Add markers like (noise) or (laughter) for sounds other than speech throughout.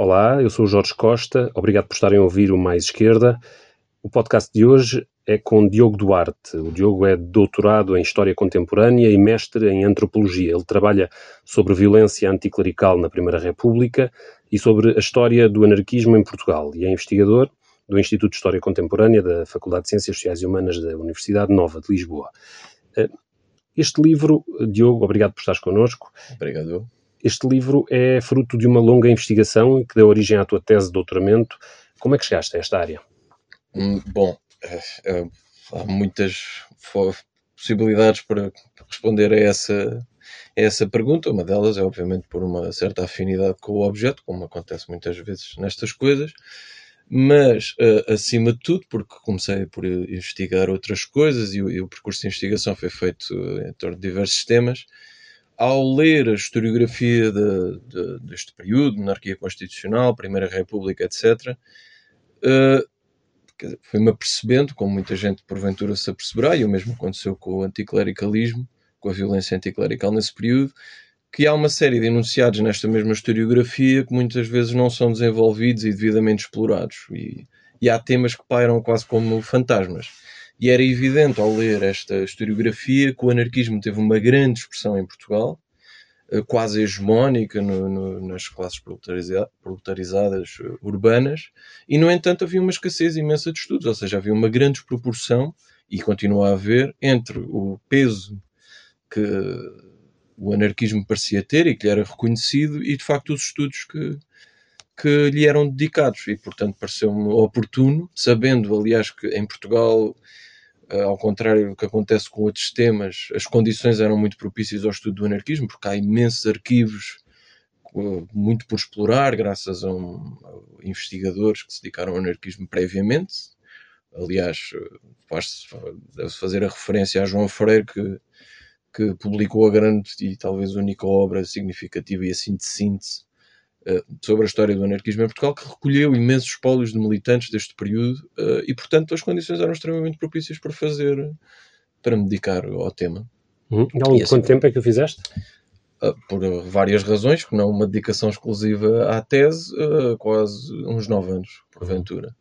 Olá, eu sou o Jorge Costa, obrigado por estarem a ouvir o Mais Esquerda. O podcast de hoje é com Diogo Duarte. O Diogo é doutorado em História Contemporânea e mestre em Antropologia. Ele trabalha sobre violência anticlerical na Primeira República e sobre a história do anarquismo em Portugal e é investigador do Instituto de História Contemporânea da Faculdade de Ciências Sociais e Humanas da Universidade Nova de Lisboa. Eh, este livro, Diogo, obrigado por estares connosco. Obrigado. Este livro é fruto de uma longa investigação que deu origem à tua tese de doutoramento. Como é que chegaste a esta área? Hum, bom, é, é, há muitas possibilidades para responder a essa, a essa pergunta. Uma delas é, obviamente, por uma certa afinidade com o objeto, como acontece muitas vezes nestas coisas, mas, uh, acima de tudo, porque comecei por investigar outras coisas e, e o percurso de investigação foi feito em torno de diversos temas ao ler a historiografia de, de, deste período, monarquia constitucional, Primeira República, etc., uh, foi-me apercebendo, como muita gente porventura se aperceberá, e o mesmo aconteceu com o anticlericalismo, com a violência anticlerical nesse período, que há uma série de enunciados nesta mesma historiografia que muitas vezes não são desenvolvidos e devidamente explorados. E, e há temas que pairam quase como fantasmas. E era evidente ao ler esta historiografia que o anarquismo teve uma grande expressão em Portugal, eh, quase hegemónica no, no, nas classes proletariza proletarizadas eh, urbanas, e no entanto havia uma escassez imensa de estudos, ou seja, havia uma grande desproporção, e continua a haver, entre o peso que o anarquismo parecia ter e que lhe era reconhecido, e de facto os estudos que, que lhe eram dedicados. E portanto pareceu-me oportuno, sabendo, aliás, que em Portugal ao contrário do que acontece com outros temas, as condições eram muito propícias ao estudo do anarquismo, porque há imensos arquivos uh, muito por explorar, graças a, um, a, investigadores que se dedicaram ao anarquismo previamente. Aliás, faz deve-se fazer a referência a João Freire, que, que publicou a grande e talvez única obra significativa e assim de síntese eh, sobre a história do anarquismo em Portugal, que recolheu imensos espólios de militantes deste período uh, e, portanto, as condições eram extremamente propícias para fazer, para me dedicar ao tema. Uhum. E, assim, quanto tempo é que o fizeste? Uh, por várias razões, que não uma dedicação exclusiva à tese, quase uns nove anos, porventura.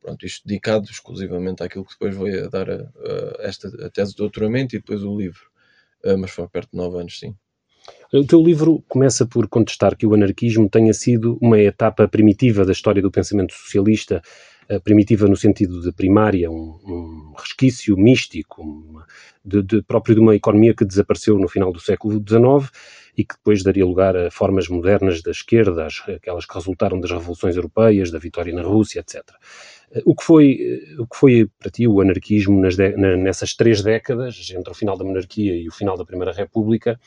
Pronto, isto dedicado exclusivamente àquilo que depois veio a dar a, a esta a tese de doutoramento e depois o livro. mas foi perto de nove anos, sim. O teu livro começa por contestar que o anarquismo tenha sido uma etapa primitiva da história do pensamento socialista, eh, primitiva no sentido de primária, um, um resquício místico, de, de, próprio de uma economia que desapareceu no final do século XIX e que depois daria lugar a formas modernas da esquerda, aquelas que resultaram das revoluções europeias, da vitória na Rússia, etc. Eh, o que foi, eh, o que foi para ti o anarquismo de, nessas três décadas, entre o final da monarquia e o final da Primeira República,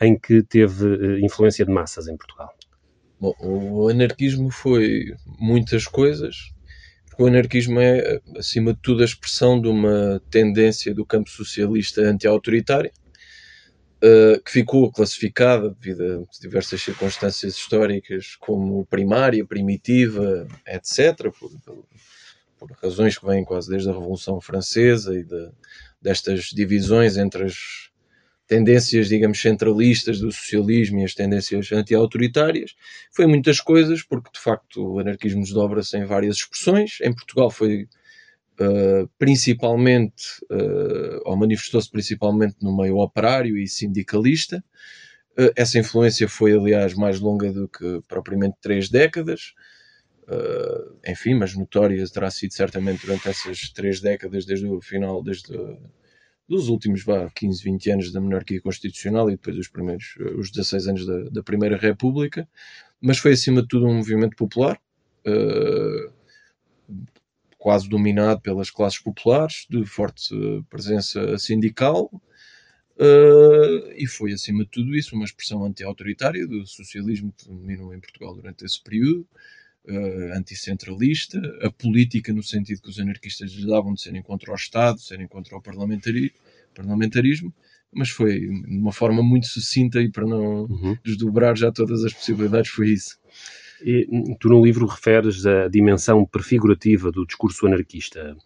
em que teve eh, influência de massas em Portugal? Bom, o anarquismo foi muitas coisas. O anarquismo é, acima de tudo, a expressão de uma tendência do campo socialista anti-autoritário, uh, que ficou classificada, devido a diversas circunstâncias históricas, como primária, primitiva, etc., por, por razões que vêm quase desde a Revolução Francesa e de, destas divisões entre as tendências, digamos, centralistas do socialismo e as tendências anti-autoritárias. Foi muitas coisas, porque de facto o anarquismo desdobra-se em várias expressões. Em Portugal foi uh, principalmente, uh, ou manifestou-se principalmente no meio operário e sindicalista. Uh, essa influência foi, aliás, mais longa do que propriamente três décadas. Enfim, mas notória terá sido certamente durante essas três décadas, desde o final, desde dos últimos vá, 15, 20 anos da monarquia constitucional e depois os primeiros, eh, os 16 anos da, da Primeira República, mas foi acima de tudo um movimento popular, uh, quase dominado pelas classes populares, de forte presença sindical, uh, e foi acima de tudo isso uma expressão anti-autoritária do socialismo que dominou em Portugal durante esse período uh, anticentralista, a política no sentido que os anarquistas lhes davam de serem contra o Estado, de serem contra o parlamentarismo, parlamentarismo mas foi de uma forma muito sucinta e para não uhum. desdobrar já todas as possibilidades foi isso. E, tu no livro referes a dimensão prefigurativa do discurso anarquista,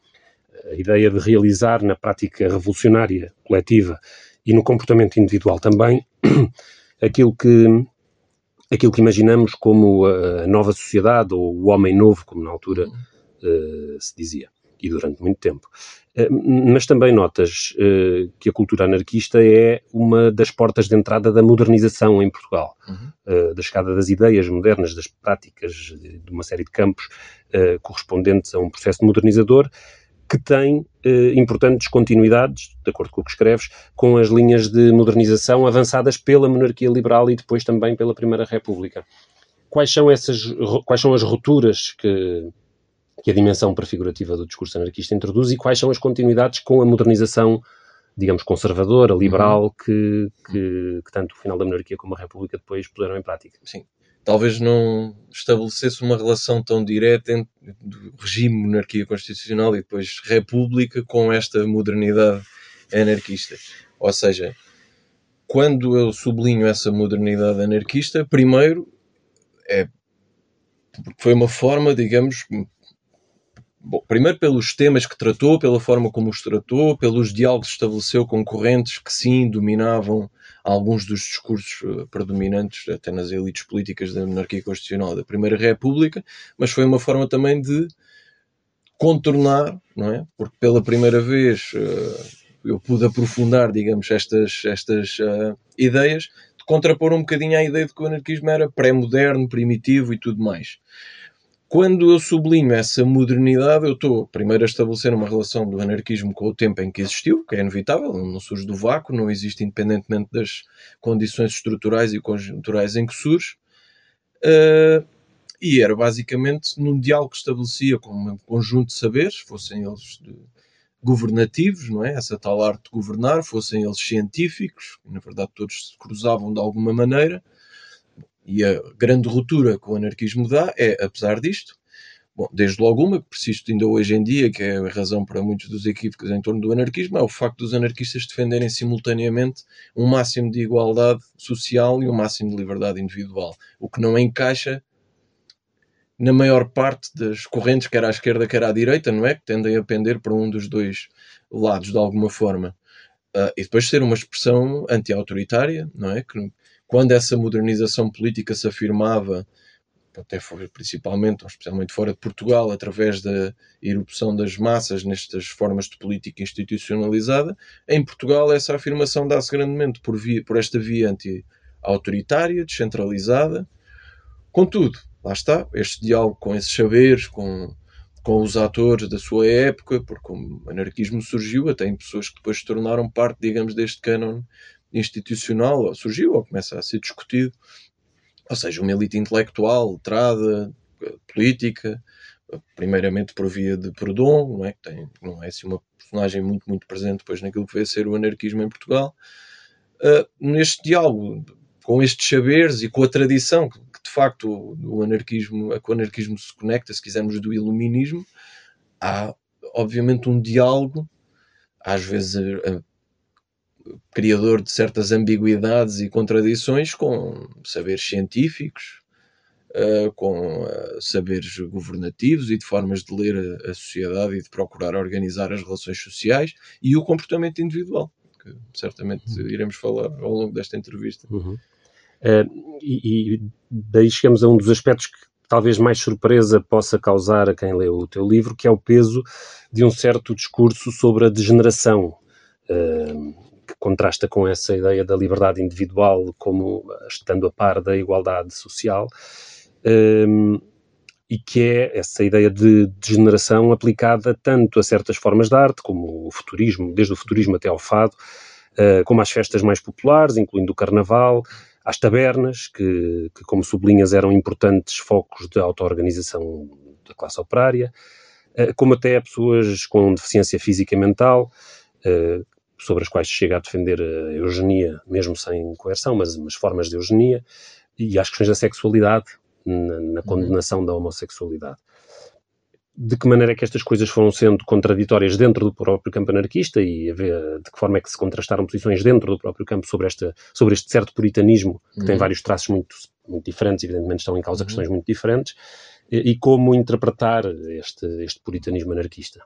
a ideia de realizar na prática revolucionária coletiva e no comportamento individual também (clears throat) aquilo que aquilo que imaginamos como a nova sociedade ou o homem novo, como na altura uh, se dizia, e durante muito tempo. Uh, mas também notas uh, que a cultura anarquista é uma das portas de entrada da modernização em Portugal, uhum. da chegada das ideias modernas, das práticas de, de uma série de campos correspondentes a um processo modernizador que tem eh, importantes continuidades, de acordo com o que escreves, com as linhas de modernização avançadas pela monarquia liberal e depois também pela Primeira República. Quais são, essas, quais são as rupturas que, que a dimensão prefigurativa do discurso anarquista introduz e quais são as continuidades com a modernização, digamos, conservadora, liberal, uhum. que, que, que, tanto o final da monarquia como a República depois puseram em prática? Sim talvez não estabelecesse uma relação tão direta entre o regime monarquia constitucional e depois república com esta modernidade anarquista. Ou seja, quando eu sublinho essa modernidade anarquista, primeiro é foi uma forma, digamos, Bom, primeiro pelos temas que tratou, pela forma como os tratou, pelos diálogos que estabeleceu com correntes que sim dominavam alguns dos discursos uh, predominantes até nas elites políticas da monarquia constitucional da Primeira República, mas foi uma forma também de contornar, não é? Porque pela primeira vez uh, eu pude aprofundar, digamos, estas, estas uh, ideias, de contrapor um bocadinho à ideia de que o anarquismo era pré-moderno, primitivo e tudo mais. Quando eu sublinho essa modernidade, eu estou primeiro a estabelecer uma relação do anarquismo com o tempo em que existiu, que é inevitável, não surge do vácuo, não existe independentemente das condições estruturais e conjunturais em que surge. Uh, e era basicamente num diálogo que estabelecia com um conjunto de saberes, fossem eles governativos, não é? Essa tal arte de governar, fossem eles científicos, na verdade todos se cruzavam de alguma maneira, e a grande ruptura que o anarquismo dá é, apesar disto, bom, desde logo uma que persiste ainda hoje em dia, que é a razão para muitos dos equívocos em torno do anarquismo, é o facto dos anarquistas defenderem simultaneamente um máximo de igualdade social e um máximo de liberdade individual, o que não encaixa na maior parte das correntes, quer à esquerda, quer à direita, não é? Que tendem a pender para um dos dois lados, de alguma forma. Uh, e depois ser uma expressão anti-autoritária, não é? Que quando essa modernização política se afirmava, até principalmente, ou especialmente fora de Portugal, através da erupção das massas nestas formas de política institucionalizada, em Portugal essa afirmação dá-se grandemente por, via, por esta via anti-autoritária, descentralizada. Contudo, lá está, este diálogo com esses saberes, com, com os atores da sua época, porque o anarquismo surgiu até em pessoas que depois se tornaram parte, digamos, deste cânone institucional surgiu ou começa a ser discutido, ou seja, uma elite intelectual, letrada, política, primeiramente por via de Proudhon, não é? Que tem, não é assim uma personagem muito, muito presente depois naquilo que a ser o anarquismo em Portugal. Uh, neste diálogo com estes saberes e com a tradição que, que de facto o anarquismo, a que o anarquismo se conecta, se quisermos, do iluminismo, há obviamente um diálogo, às vezes criador de certas ambiguidades e contradições com saberes científicos, uh, com uh, saberes governativos e de formas de ler a, a, sociedade e de procurar organizar as relações sociais e o comportamento individual, que certamente uhum. iremos falar ao longo desta entrevista. Uhum. Uh, e, e, daí chegamos a um dos aspectos que talvez mais surpresa possa causar a quem lê o teu livro, que é o peso de um certo discurso sobre a degeneração. Uh, que contrasta com essa ideia da liberdade individual como estando a par da igualdade social, um, e que é essa ideia de degeneração aplicada tanto a certas formas de arte, como o futurismo, desde o futurismo até ao fado, uh, como às festas mais populares, incluindo o carnaval, às tabernas, que, que como sublinhas eram importantes focos de auto-organização da classe operária, uh, como até a pessoas com deficiência física e mental, uh, sobre as quais chega a defender a eugenia, mesmo sem coerção, mas, mas formas de eugenia, e às questões da sexualidade, na, na condenação uhum. da homossexualidade. De que maneira é que estas coisas foram sendo contraditórias dentro do próprio campo anarquista e ver de que forma é que se contrastaram posições dentro do próprio campo sobre, esta, sobre este certo puritanismo, que uhum. tem vários traços muito, muito diferentes, evidentemente estão em causa uhum. questões muito diferentes, e, e como interpretar este, este puritanismo anarquista?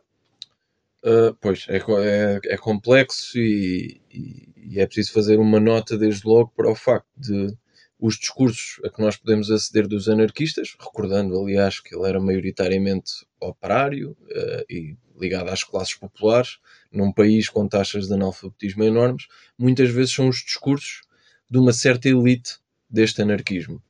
Uh, pois, é, é, é complexo e, e, e, é preciso fazer uma nota desde logo para o facto de os discursos a que nós podemos aceder dos anarquistas, recordando, aliás, que ele era maioritariamente operário uh, e ligado às classes populares, num país com taxas de analfabetismo enormes, muitas vezes são os discursos de uma certa elite deste anarquismo.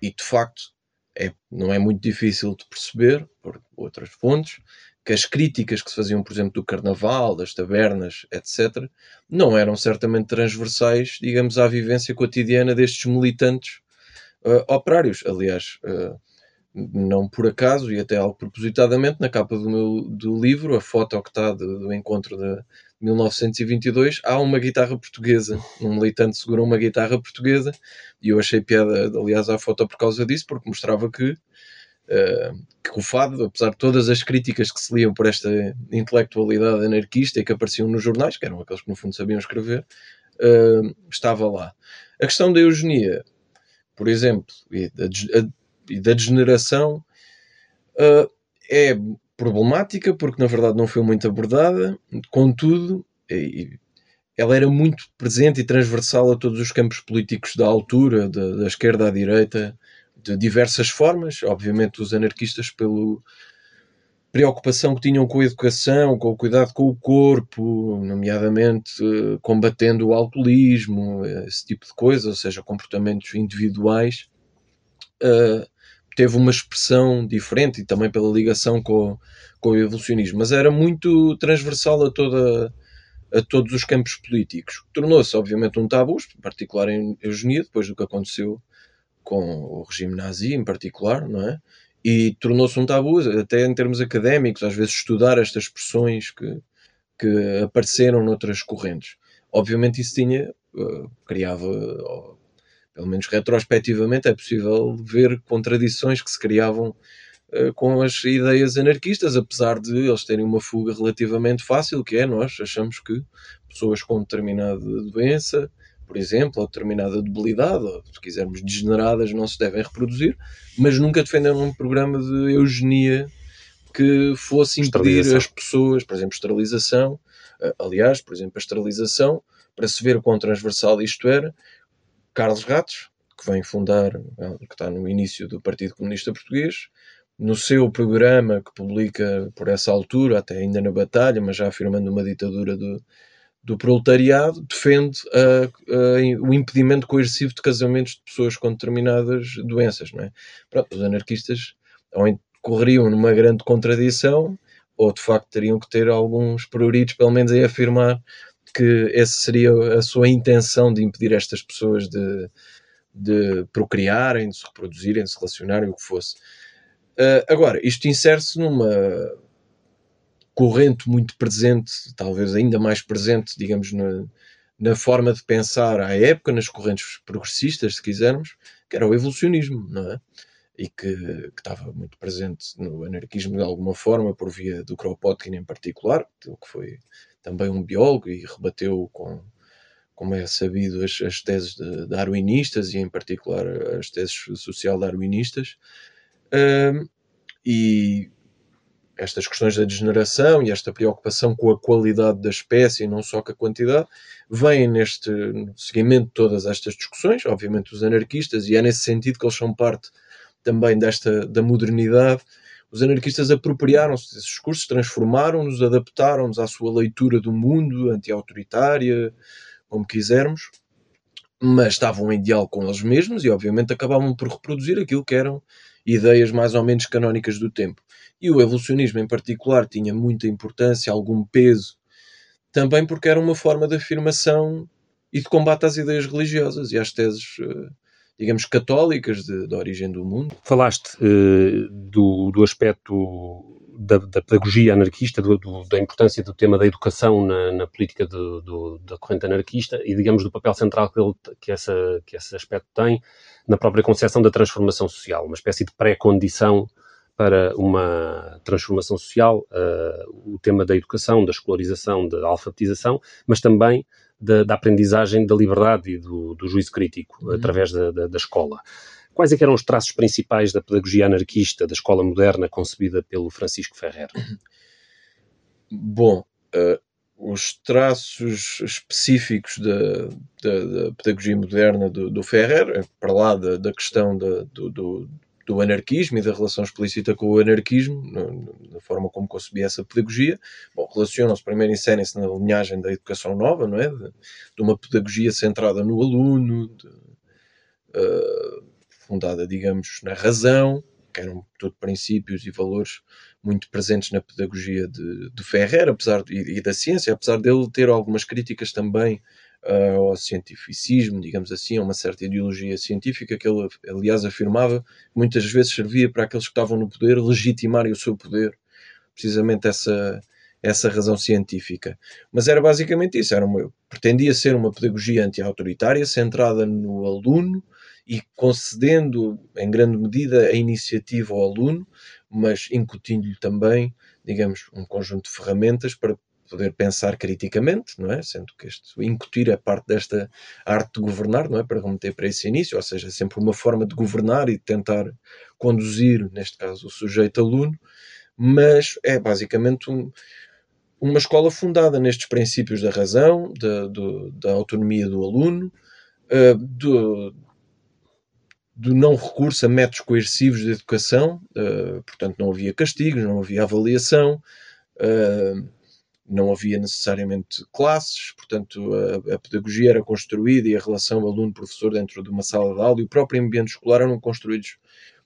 E, de facto, é, não é muito difícil de perceber, por outras fontes, que as críticas que se faziam, por exemplo, do carnaval, das tabernas, etc., não eram certamente transversais, digamos, à vivência cotidiana destes militantes uh, operários. Aliás, uh, não por acaso, e até algo propositadamente, na capa do meu do livro, a foto que está do, do encontro de 1922, há uma guitarra portuguesa. Um militante segurou uma guitarra portuguesa, e eu achei piada, aliás, à foto por causa disso, porque mostrava que que o fado, apesar de todas as críticas que se liam por esta intelectualidade anarquista e que apareciam nos jornais, que eram aqueles que no fundo sabiam escrever, uh, estava lá. A questão da eugenia, por exemplo, e da, e da degeneração, uh, é problemática porque na verdade não foi muito abordada, contudo, ela era muito presente e transversal a todos os campos políticos da altura, da, da esquerda à direita, de diversas formas. Obviamente, os anarquistas, pela preocupação que tinham com a educação, com o cuidado com o corpo, nomeadamente eh, combatendo o alcoolismo, esse tipo de coisa, ou seja, comportamentos individuais, uh, teve uma expressão diferente e também pela ligação com, com o evolucionismo, mas era muito transversal a toda a todos os campos políticos. Tornou-se, obviamente, um tabu, em particular em eugenia, depois do que aconteceu com o regime nazi em particular, não é? E tornou-se um tabu, até em termos académicos, às vezes estudar estas expressões que, que apareceram noutras correntes. Obviamente isso tinha, uh, criava, pelo menos retrospectivamente, é possível ver contradições que se criavam uh, com as ideias anarquistas, apesar de eles terem uma fuga relativamente fácil, que é nós achamos que pessoas com determinada doença por exemplo, ou determinada debilidade, ou se quisermos degeneradas, não se devem reproduzir, mas nunca defenderam um programa de eugenia que fosse impedir as pessoas, por exemplo, esterilização. Eh, aliás, por exemplo, a esterilização, para se ver quão transversal isto era, Carlos Ratos, que vem fundar, eh, que está no início do Partido Comunista Português, no seu programa que publica por essa altura, até ainda na batalha, mas já afirmando uma ditadura do, do proletariado defende o impedimento coercivo de casamentos de pessoas com determinadas doenças. Não é? Pronto, os anarquistas ou correriam numa grande contradição ou de facto teriam que ter alguns prioritos, pelo menos a afirmar que essa seria a sua intenção de impedir estas pessoas de, de procriarem, de se reproduzirem, de se relacionarem, o que fosse. Uh, agora, isto insere-se numa corrente muito presente, talvez ainda mais presente, digamos, na, na forma de pensar à época, nas correntes progressistas, se quisermos, que era o evolucionismo, não é? E que, que estava muito presente no anarquismo de alguma forma, por via do Kropotkin em particular, que foi também um biólogo e rebateu com, como é sabido, as, as teses darwinistas e, em particular, as teses social-darwinistas. E estas questões da degeneração e esta preocupação com a qualidade da espécie e não só com a quantidade, vêm neste seguimento de todas estas discussões, obviamente os anarquistas, e é nesse sentido que eles são parte também desta da modernidade. Os anarquistas apropriaram-se desses discursos, transformaram-nos, adaptaram-nos à sua leitura do mundo, anti-autoritária, como quisermos, mas estavam em diálogo com eles mesmos e, obviamente, acabavam por reproduzir aquilo que eram ideias mais ou menos canónicas do tempo. E o evolucionismo, em particular, tinha muita importância, algum peso, também porque era uma forma de afirmação e de combate às ideias religiosas e às teses, eh, digamos, católicas de, da origem do mundo. Falaste uh, do, do aspecto da, da, pedagogia anarquista, do, do, da importância do tema da educação na, na política do, da corrente anarquista e, digamos, do papel central que, ele, que, essa, que esse aspecto tem na própria concepção da transformação social, uma espécie de pré-condição para uma transformação social, uh, o tema da educação, da escolarização, da alfabetização, mas também da, da aprendizagem da liberdade e do, do juízo crítico uhum. através da, da, da, escola. Quais é eram os traços principais da pedagogia anarquista, da escola moderna concebida pelo Francisco Ferrer? Bom, uh, os traços específicos da, da, da pedagogia moderna do, do, Ferrer, para lá da, da questão da, do, do, do, anarquismo e da relação explícita com o anarquismo, na, forma como concebia essa pedagogia, bom, relacionam-se primeiro inserem-se na linhagem da educação nova, não é? De, de uma pedagogia centrada no aluno, de, uh, fundada, digamos, na razão, que eram tudo princípios e valores muito presentes na pedagogia de, de Ferrer, apesar de, e, da ciência, apesar dele ter algumas críticas também uh, ao cientificismo, digamos assim, a uma certa ideologia científica que ele, aliás, afirmava muitas vezes servia para aqueles que estavam no poder legitimarem o seu poder, precisamente essa essa razão científica. Mas era basicamente isso, era uma, pretendia ser uma pedagogia anti-autoritária, centrada no aluno, e concedendo em grande medida a iniciativa ao aluno, mas incutindo-lhe também, digamos, um conjunto de ferramentas para poder pensar criticamente, não é? Sendo que este incutir é parte desta arte de governar, não é? Para remeter para esse início, ou seja, é sempre uma forma de governar e de tentar conduzir, neste caso, o sujeito aluno, mas é basicamente um, uma escola fundada nestes princípios da razão, da, do, da autonomia do aluno, uh, do, do não recurso a métodos coercivos de educação, uh, portanto, não havia castigos, não havia avaliação, uh, não havia necessariamente classes, portanto, a, a, pedagogia era construída e a relação aluno-professor dentro de uma sala de aula e o próprio ambiente escolar eram construídos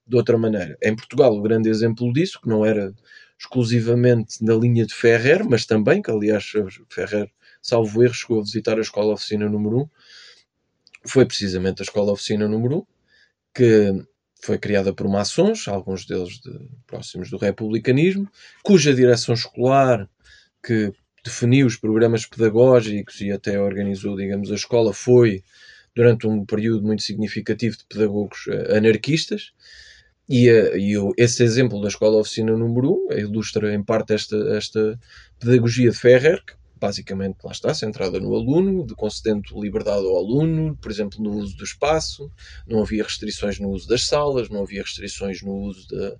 de outra maneira. Em Portugal, o grande exemplo disso, que não era exclusivamente na linha de Ferrer, mas também, que aliás Ferrer, salvo erro, chegou a visitar a escola oficina número 1, foi precisamente a escola oficina número 1, que foi criada por maçons, alguns deles de, próximos do republicanismo, cuja direção escolar, que definiu os programas pedagógicos e até organizou, digamos, a escola, foi durante um período muito significativo de pedagogos eh, anarquistas. E, eh, e esse exemplo da escola oficina número 1 ilustra em parte esta, esta pedagogia de Ferrer, que basicamente, lá está, centrada no aluno, de concedendo liberdade ao aluno, por exemplo, no uso do espaço, não havia restrições no uso das salas, não havia restrições no uso de,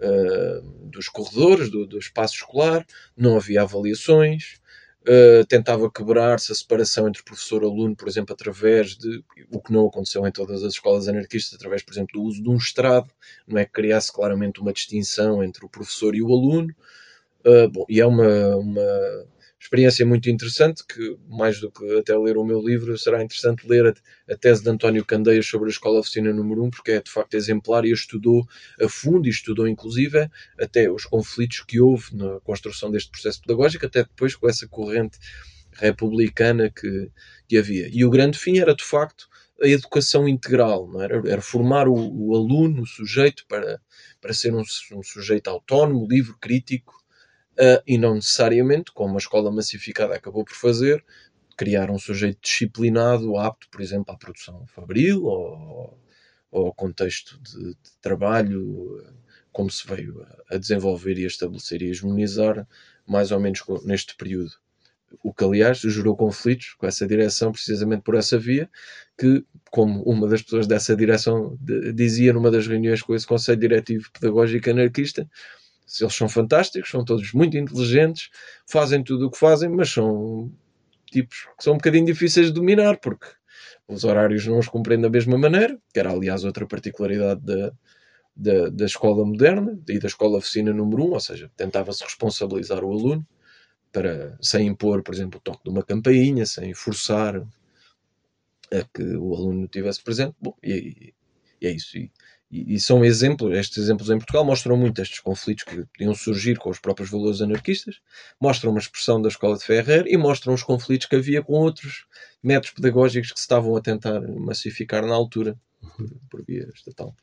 uh, dos corredores, do, do, espaço escolar, não havia avaliações, uh, tentava quebrar-se a separação entre professor e aluno, por exemplo, através de, o que não aconteceu em todas as escolas anarquistas, através, por exemplo, do uso de um estrado, não é? Que criasse claramente uma distinção entre o professor e o aluno, Uh, bom, e é uma, uma experiência muito interessante, que mais do que até ler o meu livro, será interessante ler a, a tese de António Candeias sobre a Escola Oficina número 1, porque é de facto exemplar e estudou a fundo e estudou inclusive até os conflitos que houve na construção deste processo pedagógico, até depois com essa corrente republicana que, que havia. E o grande fim era de facto a educação integral, era? era formar o, o aluno, o sujeito, para, para ser um, um sujeito autónomo, livre, crítico, uh, e não necessariamente, como a escola massificada acabou por fazer, criar um sujeito disciplinado, apto, por exemplo, à produção fabril ou, ou ao contexto de, de, trabalho, como se veio a desenvolver e a estabelecer e a hegemonizar, mais ou menos neste período. O que, aliás, gerou conflitos com essa direção, precisamente por essa via, que, como uma das pessoas dessa direção dizia numa das reuniões com esse Conselho Diretivo Pedagógico Anarquista, eles são fantásticos, são todos muito inteligentes, fazem tudo o que fazem, mas são tipos que são um bocadinho difíceis de dominar, porque os horários não os cumprem da mesma maneira, que era aliás outra particularidade da, da, da escola moderna e da escola oficina número 1, um, ou seja, tentava-se responsabilizar o aluno para, sem impor, por exemplo, o toque de uma campainha, sem forçar a que o aluno estivesse presente. Bom, e, e é isso. E, e, e, são exemplos, estes exemplos em Portugal mostram muito estes conflitos que podiam surgir com os próprios valores anarquistas, mostram uma expressão da escola de Ferrer e mostram os conflitos que havia com outros métodos pedagógicos que se estavam a tentar massificar na altura, por, por via estatal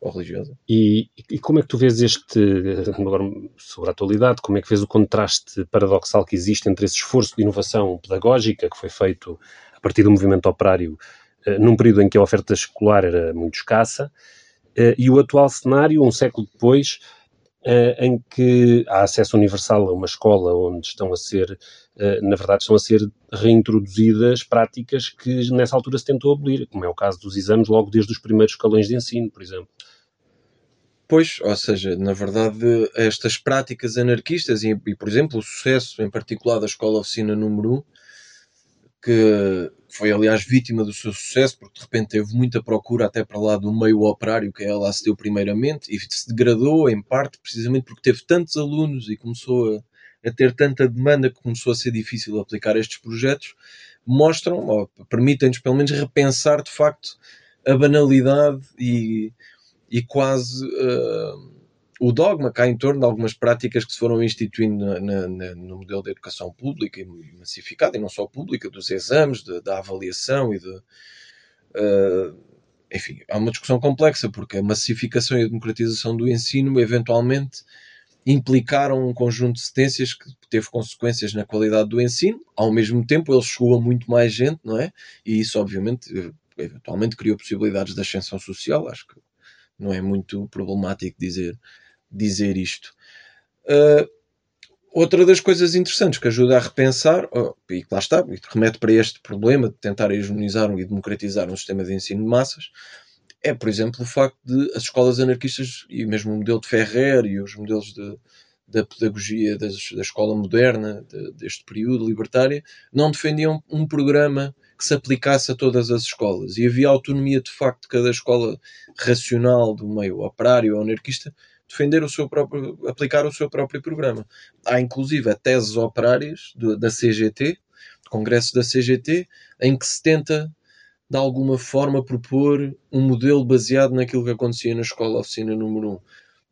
ou religiosa. E, e, como é que tu vês este, agora sobre a atualidade, como é que vês o contraste paradoxal que existe entre esse esforço de inovação pedagógica que foi feito a partir do movimento operário num período em que a oferta escolar era muito escassa, eh, e o atual cenário, um século depois, eh, em que há acesso universal a uma escola onde estão a ser, na verdade, estão a ser reintroduzidas práticas que nessa altura se tentou abolir, como é o caso dos exames logo desde os primeiros escalões de ensino, por exemplo. Pois, ou seja, na verdade, estas práticas anarquistas e, e, por exemplo, o sucesso em particular da Escola Oficina número 1, que foi aliás vítima do seu sucesso, porque de repente teve muita procura até para lá do meio operário que ela acedeu primeiramente e se degradou em parte precisamente porque teve tantos alunos e começou a, a ter tanta demanda que começou a ser difícil aplicar estes projetos, mostram, ou permitem-nos pelo menos repensar de facto a banalidade e, e quase uh, o dogma cá em torno de algumas práticas que se foram instituindo na, na, no modelo de educação pública e massificada, e não só pública, dos exames, de, da avaliação e de. Uh, enfim, há uma discussão complexa, porque a massificação e a democratização do ensino eventualmente implicaram um conjunto de sentenças que teve consequências na qualidade do ensino, ao mesmo tempo ele chegou a muito mais gente, não é? E isso, obviamente, eventualmente criou possibilidades de ascensão social, acho que não é muito problemático dizer dizer isto. Uh, outra das coisas interessantes que ajuda a repensar, oh, e que lá está, remete para este problema de tentar hegemonizar e democratizar um sistema de ensino de massas, é, por exemplo, o facto de as escolas anarquistas, e mesmo o modelo de Ferrer e os modelos de, da pedagogia das, da escola moderna, de, deste período libertário, não defendiam um programa que se aplicasse a todas as escolas. E havia autonomia, de facto, de cada escola racional do meio operário ou anarquista defender o seu próprio, aplicar o seu próprio programa. Há inclusive teses operárias do, da CGT, congressos da CGT, em que se tenta de alguma forma propor um modelo baseado naquilo que acontecia na escola oficina número 1.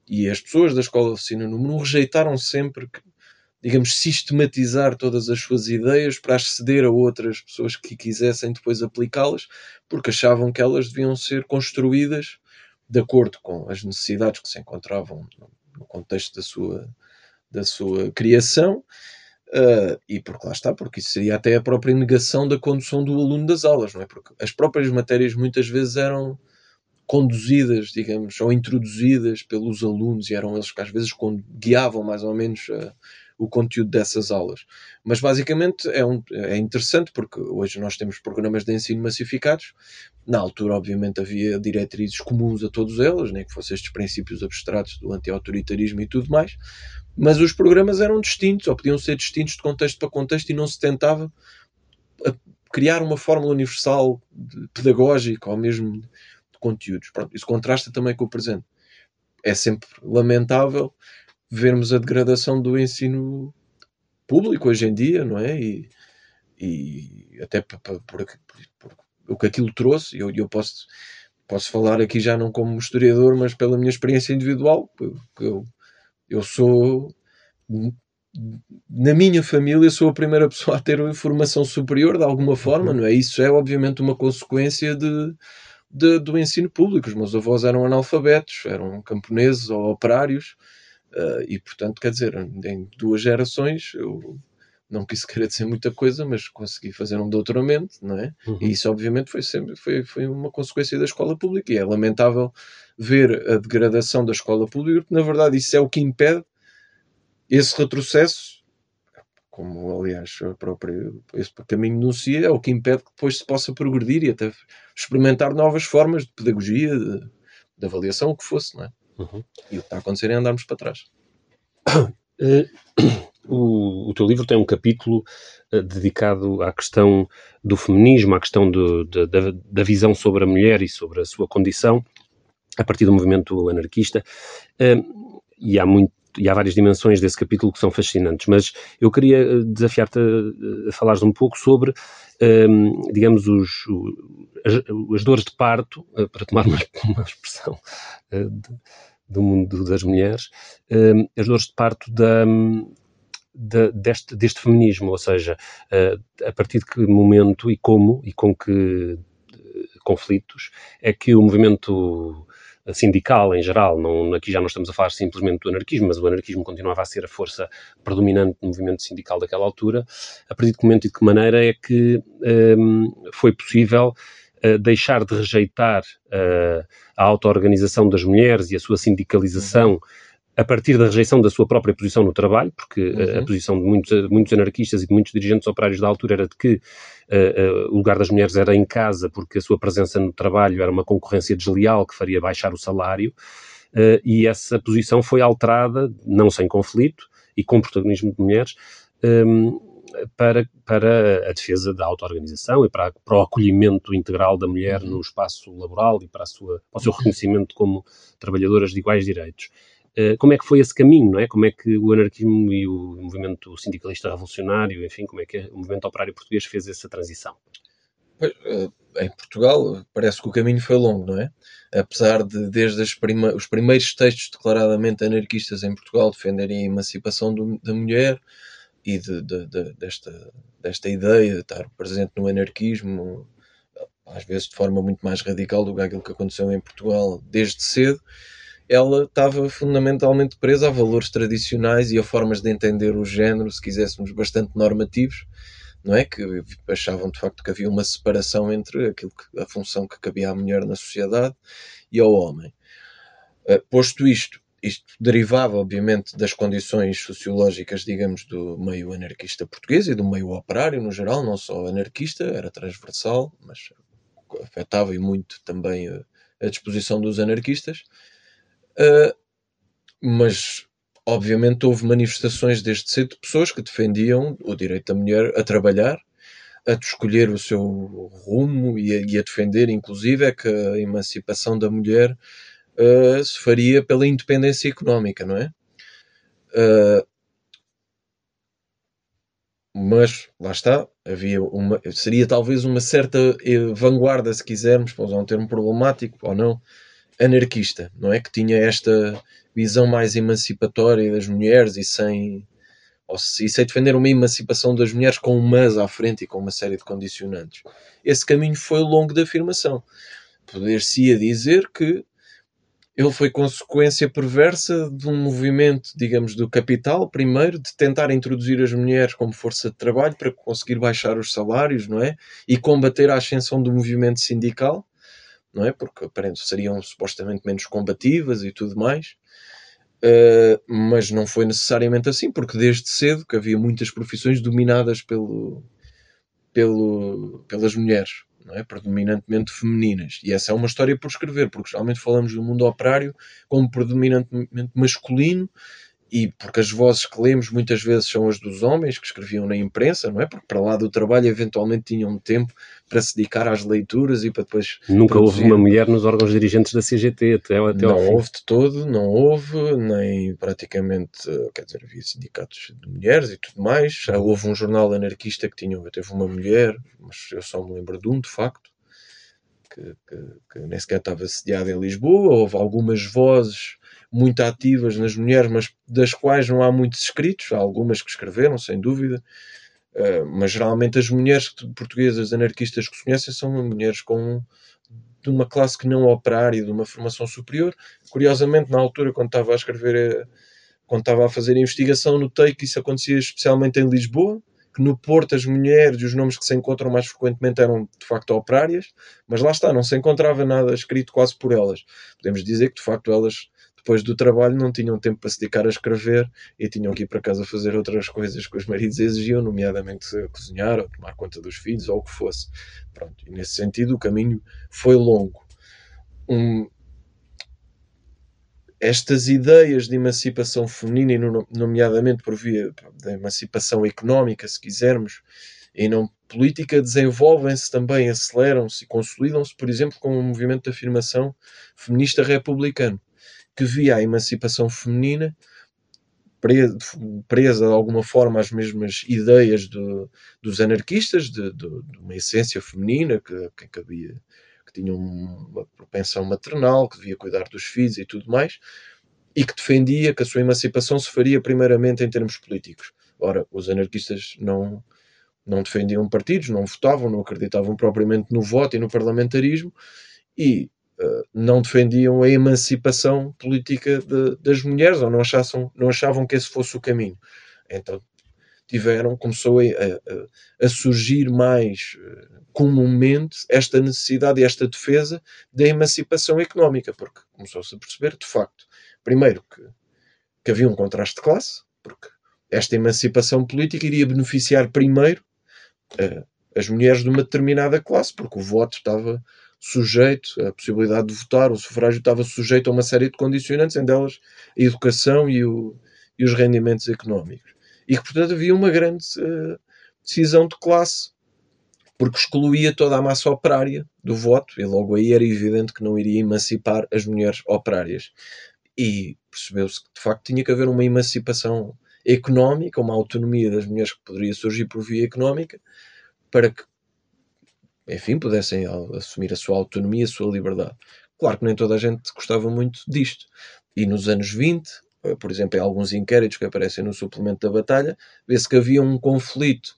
E as pessoas da escola oficina número 1 rejeitaram sempre que, digamos, sistematizar todas as suas ideias para aceder a outras pessoas que quisessem depois aplicá-las, porque achavam que elas deviam ser construídas de acordo com as necessidades que se encontravam no contexto da sua, da sua criação, uh, e porque lá está, porque isso seria até a própria negação da condução do aluno das aulas, não é? Porque as próprias matérias muitas vezes eram conduzidas, digamos, ou introduzidas pelos alunos e eram eles que às vezes guiavam mais ou menos uh, o conteúdo dessas aulas. Mas basicamente é, um, é interessante porque hoje nós temos programas de ensino massificados. Na altura, obviamente, havia diretrizes comuns a todos eles, nem que fossem estes princípios abstratos do anti-autoritarismo e tudo mais. Mas os programas eram distintos, ou podiam ser distintos de contexto para contexto, e não se tentava criar uma fórmula universal pedagógica ou mesmo de conteúdos. Pronto, isso contrasta também com o presente. É sempre lamentável vermos a degradação do ensino público hoje em dia, não é? E, e até por, por, por, por, o que aquilo trouxe, eu, eu posso, posso falar aqui já não como historiador, mas pela minha experiência individual, eu, eu sou na minha família sou a primeira pessoa a ter formação superior de alguma forma, uhum. não é? Isso é obviamente uma consequência de, de, do ensino público. Os meus avós eram analfabetos, eram camponeses ou operários, Uh, e portanto, quer dizer, em duas gerações eu não quis querer dizer muita coisa, mas consegui fazer um doutoramento, não é? Uhum. E isso obviamente foi sempre foi, foi uma consequência da escola pública e é lamentável ver a degradação da escola pública, porque na verdade isso é o que impede esse retrocesso, como aliás a própria, esse caminho denuncia, é o que impede que depois se possa progredir e até experimentar novas formas de pedagogia, de, de avaliação, o que fosse, não é? Uhum. E o que está a acontecer é andarmos para trás. Uh, (coughs) (coughs) o, o, teu livro tem um capítulo uh, dedicado à questão do feminismo, à questão do, de, da, da visão sobre a mulher e sobre a sua condição, a partir do movimento anarquista. Uh, e há muito e há várias dimensões desse capítulo que são fascinantes, mas eu queria desafiar-te a, a falares um pouco sobre, um, digamos, os, as, as, dores de parto, para tomar uma, (laughs) uma expressão de, do mundo das mulheres, uh, as dores de parto da, deste, deste feminismo, ou seja, a partir de que momento e como e com que conflitos é que o movimento sindical em geral, não, aqui já não estamos a falar simplesmente do anarquismo, mas o anarquismo continuava a ser a força predominante no movimento sindical daquela altura, a partir de que momento e de que maneira é que um, foi possível uh, deixar de rejeitar uh, a auto-organização das mulheres e a sua sindicalização. A partir da rejeição da sua própria posição no trabalho, porque uhum. a, a, posição de muitos, muitos anarquistas e de muitos dirigentes operários da altura era de que uh, uh, o lugar das mulheres era em casa, porque a sua presença no trabalho era uma concorrência desleal que faria baixar o salário. uh, e essa posição foi alterada, não sem conflito e com protagonismo de mulheres, um, para, para a defesa da auto-organização e para, para, o acolhimento integral da mulher no espaço laboral e para, sua, para o seu reconhecimento como trabalhadoras de iguais direitos. Uh, como é que foi esse caminho, não é? Como é que o anarquismo e o movimento sindicalista revolucionário, enfim, como é que o movimento operário português fez essa transição? Eh, em Portugal parece que o caminho foi longo, não é? Apesar de, desde os primeiros textos declaradamente anarquistas em Portugal defenderem a emancipação do, da mulher e de, de, desta, desta ideia de estar presente no anarquismo, às vezes de forma muito mais radical do que aquilo que aconteceu em Portugal desde cedo, ela estava fundamentalmente presa a valores tradicionais e a formas de entender o género, se quiséssemos, bastante normativos não é? Que achavam de facto que havia uma separação entre aquilo que, a função que cabia à mulher na sociedade e ao homem. Uh, posto isto, isto derivava, obviamente, das condições sociológicas, digamos, do meio anarquista português e do meio operário no geral, não só anarquista, era transversal, mas afetava e muito também a, a disposição dos anarquistas. Uh, mas obviamente houve manifestações desde cedo de pessoas que defendiam o direito da mulher a trabalhar, a escolher o seu rumo e a, e a defender, inclusive, é que a emancipação da mulher uh, se faria pela independência económica, não é? Uh, mas lá está, havia uma, seria talvez uma certa vanguarda, se quisermos, para usar um termo problemático ou não, anarquista, não é? Que tinha esta visão mais emancipatória das mulheres e sem e sem defender uma emancipação das mulheres com um mas à frente e com uma série de condicionantes. Esse caminho foi longo de afirmação. Poder-se-ia dizer que ele foi consequência perversa de um movimento, digamos, do capital, primeiro, de tentar introduzir as mulheres como força de trabalho para conseguir baixar os salários, não é? E combater a ascensão do movimento sindical não é? Porque aparentemente seriam supostamente menos combativas e tudo mais. Uh, mas não foi necessariamente assim, porque desde cedo que havia muitas profissões dominadas pelo, pelo, pelas mulheres, não é? predominantemente femininas. E essa é uma história por escrever, porque geralmente falamos do mundo operário como predominantemente masculino e porque as vozes que lemos muitas vezes são as dos homens que escreviam na imprensa, não é? Porque para lá do trabalho eventualmente tinham tempo para se dedicar às leituras e para depois. Nunca produzir. houve uma mulher nos órgãos dirigentes da CGT até, até Não houve de todo, não houve, nem praticamente, quer dizer, havia sindicatos de mulheres e tudo mais. Já houve um jornal anarquista que tinha, teve uma mulher, mas eu só me lembro de um, de facto. Que, que, que nem sequer estava sediado em Lisboa, houve algumas vozes muito ativas nas mulheres, mas das quais não há muitos escritos, há algumas que escreveram, sem dúvida, uh, mas geralmente as mulheres portuguesas anarquistas que se conhecem são mulheres com de uma classe que não operária, de uma formação superior. Curiosamente, na altura, quando estava a escrever, eh, quando estava a fazer a investigação, notei que isso acontecia especialmente em Lisboa, que no Porto as mulheres e os nomes que se encontram mais frequentemente eram de facto operárias, mas lá está, não se encontrava nada escrito quase por elas. Podemos dizer que de facto elas depois do trabalho não tinham tempo para se dedicar a escrever e tinham que ir para casa fazer outras coisas que os maridos exigiam, nomeadamente cozinhar ou tomar conta dos filhos ou o que fosse. Pronto, e nesse sentido o caminho foi longo. Um, estas ideias de emancipação feminina, e nomeadamente por via da emancipação económica, se quisermos, e não política, desenvolvem-se também, aceleram-se e consolidam-se, por exemplo, com o movimento de afirmação feminista republicano que via a emancipação feminina presa de alguma forma às mesmas ideias do, dos anarquistas, de, de, de, uma essência feminina que, que cabia, tinha uma propensão maternal, que devia cuidar dos filhos e tudo mais, e que defendia que a sua emancipação se faria primeiramente em termos políticos. Ora, os anarquistas não, não defendiam partidos, não votavam, não acreditavam propriamente no voto e no parlamentarismo, e eh, não defendiam a emancipação política de, das mulheres ou não, achassem, não achavam que esse fosse o caminho. Então tiveram, começou a, a, a surgir mais eh, comumente esta necessidade e esta defesa da emancipação económica, porque começou-se a perceber, de facto, primeiro que, que havia um contraste de classe, porque esta emancipação política iria beneficiar primeiro uh, as mulheres de uma determinada classe, porque o voto estava sujeito, a possibilidade de votar, o sufrágio estava sujeito a uma série de condicionantes, entre elas a educação e, o, e os rendimentos económicos. E que, portanto, havia uma grande uh, decisão de classe, porque excluía toda a massa operária do voto, e logo aí era evidente que não iria emancipar as mulheres operárias. E percebeu-se que, de facto, tinha que haver uma emancipação económica, uma autonomia das mulheres que poderia surgir por via económica, para que enfim, pudessem assumir a sua autonomia, a sua liberdade. Claro que nem toda a gente gostava muito disto. E nos anos 20, eh, por exemplo, em alguns inquéritos que aparecem no suplemento da batalha, vê-se que havia um conflito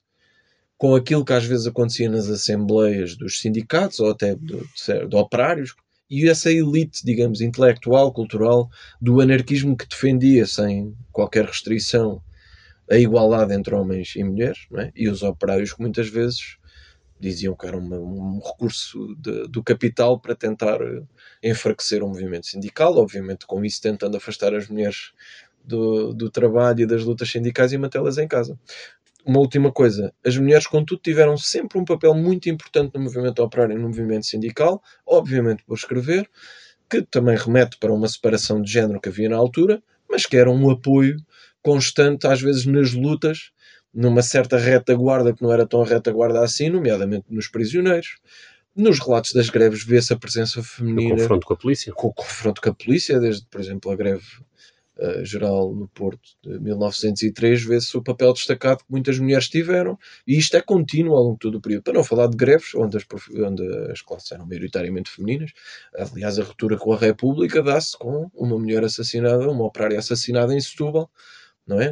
com aquilo que às vezes acontecia nas assembleias dos sindicatos ou até de, de, de operários, e essa elite, digamos, intelectual, cultural, do anarquismo que defendia sem qualquer restrição a igualdade entre homens e mulheres, é? e os operários que muitas vezes diziam que era um recurso de, do capital para tentar eh, enfraquecer o movimento sindical, obviamente com isso tentando afastar as mulheres do, do trabalho e das lutas sindicais e mantê-las em casa. Uma última coisa, as mulheres, contudo, tiveram sempre um papel muito importante no movimento operário e no movimento sindical, obviamente por escrever, que também remete para uma separação de género que havia na altura, mas que era um apoio constante, às vezes, nas lutas numa certa retaguarda que não era tão retaguarda assim, nomeadamente nos prisioneiros. Nos relatos das greves vê-se a presença feminina. O confronto com a polícia. Com o confronto com a polícia, desde, por exemplo, a greve uh, geral no Porto de 1903, vê-se o papel destacado que muitas mulheres tiveram, e isto é contínuo ao longo de todo o período. Para não falar de greves, onde as, onde as classes eram maioritariamente femininas, aliás, a ruptura com a República dá-se com uma mulher assassinada, uma operária assassinada em Setúbal, não é?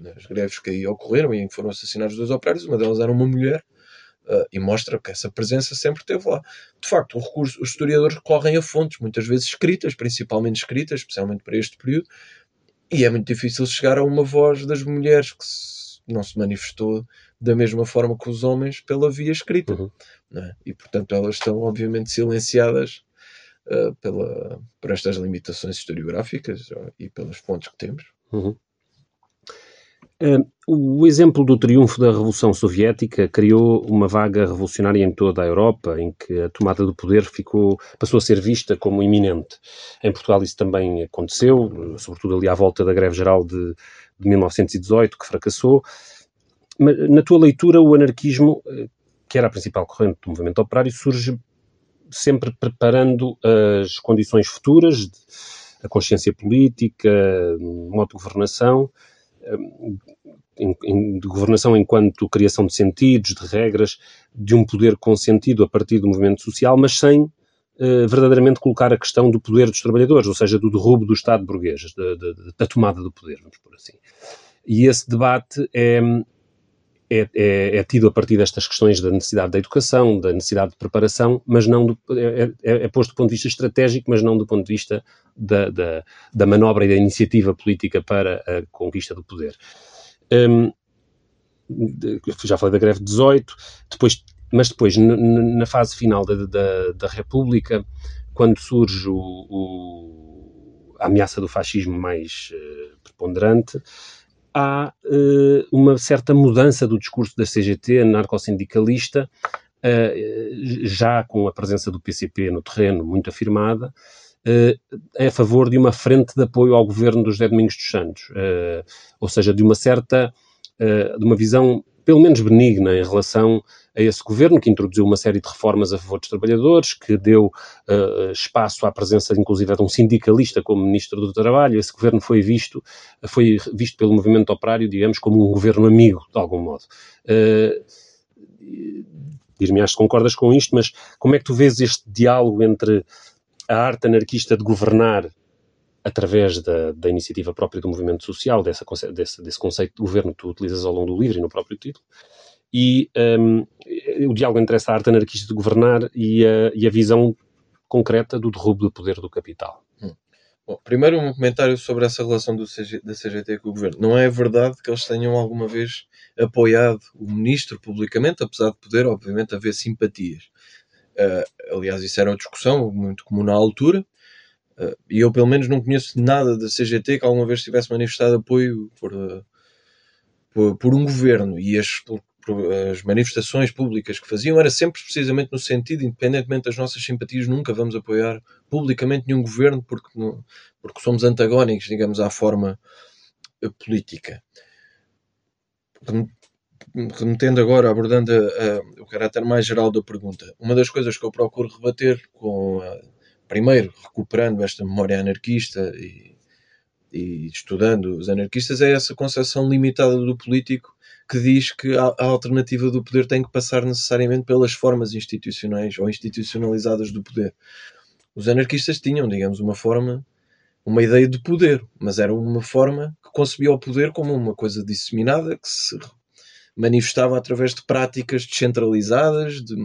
Nas greves que aí ocorreram e em que foram assassinados dois operários, uma delas era uma mulher, uh, e mostra que essa presença sempre esteve lá. De facto, o recurso, os historiadores recorrem a fontes, muitas vezes escritas, principalmente escritas, especialmente para este período, e é muito difícil chegar a uma voz das mulheres que se, não se manifestou da mesma forma que os homens pela via escrita. Uhum. É? E, portanto, elas estão, obviamente, silenciadas uh, pela, por estas limitações historiográficas uh, e pelas fontes que temos. Uhum. O exemplo do triunfo da Revolução Soviética criou uma vaga revolucionária em toda a Europa, em que a tomada do poder ficou, passou a ser vista como iminente. Em Portugal isso também aconteceu, sobretudo ali à volta da greve geral de, de 1918, que fracassou. Mas, na tua leitura, o anarquismo, eh, que era a principal corrente do movimento operário, surge sempre preparando as condições futuras, a consciência política, modo de governação, de governação enquanto criação de sentidos, de regras, de um poder consentido a partir do movimento social, mas sem uh, verdadeiramente colocar a questão do poder dos trabalhadores, ou seja, do derrubo do Estado burguês, da, da, da tomada do poder, vamos por assim. E esse debate é, é, é, é, tido a partir destas questões da necessidade da educação, da necessidade de preparação, mas não do, é, é, é posto do ponto de vista estratégico, mas não do ponto de vista da, da, da manobra e da iniciativa política para a conquista do poder. Um, já falei da greve de 18, depois, mas depois, na fase final da, da, da República, quando surge o, o, a ameaça do fascismo mais uh, preponderante, há uh, uma certa mudança do discurso da CGT anarcossindicalista, uh, já com a presença do PCP no terreno muito afirmada, uh, a favor de uma frente de apoio ao governo dos Domingos dos Santos, ou seja, de uma certa, de uma visão pelo menos benigna em relação a esse governo, que introduziu uma série de reformas a favor dos trabalhadores, que deu uh, espaço à presença, inclusive, de um sindicalista como ministro do Trabalho. Esse governo foi visto, foi visto pelo movimento operário, digamos, como um governo amigo, de algum modo. Uh, Diz-me, acho que concordas com isto, mas como é que tu vês este diálogo entre a arte anarquista de governar através da, da, iniciativa própria do movimento social, dessa, desse, desse, conceito de governo que tu utilizas ao longo do livro e no próprio título, e um, o diálogo entre essa arte anarquista de governar e a, e a visão concreta do derrubo do poder do capital. Hum. Bom, primeiro um comentário sobre essa relação CG, da CGT com o governo. Não é verdade que eles tenham alguma vez apoiado o ministro publicamente, apesar de poder, obviamente, haver simpatias. Uh, aliás, isso era uma discussão muito comum na altura, e eu, pelo menos, não conheço nada da CGT que alguma vez tivesse manifestado apoio por, uh, por, por, um governo. E as, as manifestações públicas que faziam era sempre precisamente no sentido, independentemente das nossas simpatias, nunca vamos apoiar publicamente nenhum governo porque, porque somos antagónicos, digamos, à forma eh, política. Remetendo agora, abordando a, a, o caráter mais geral da pergunta, uma das coisas que eu procuro rebater, com a, primeiro recuperando esta memória anarquista e, e estudando os anarquistas, é essa concepção limitada do político que diz que a, a, alternativa do poder tem que passar necessariamente pelas formas institucionais ou institucionalizadas do poder. Os anarquistas tinham, digamos, uma forma, uma ideia de poder, mas era uma forma que concebia o poder como uma coisa disseminada que se manifestava através de práticas descentralizadas, de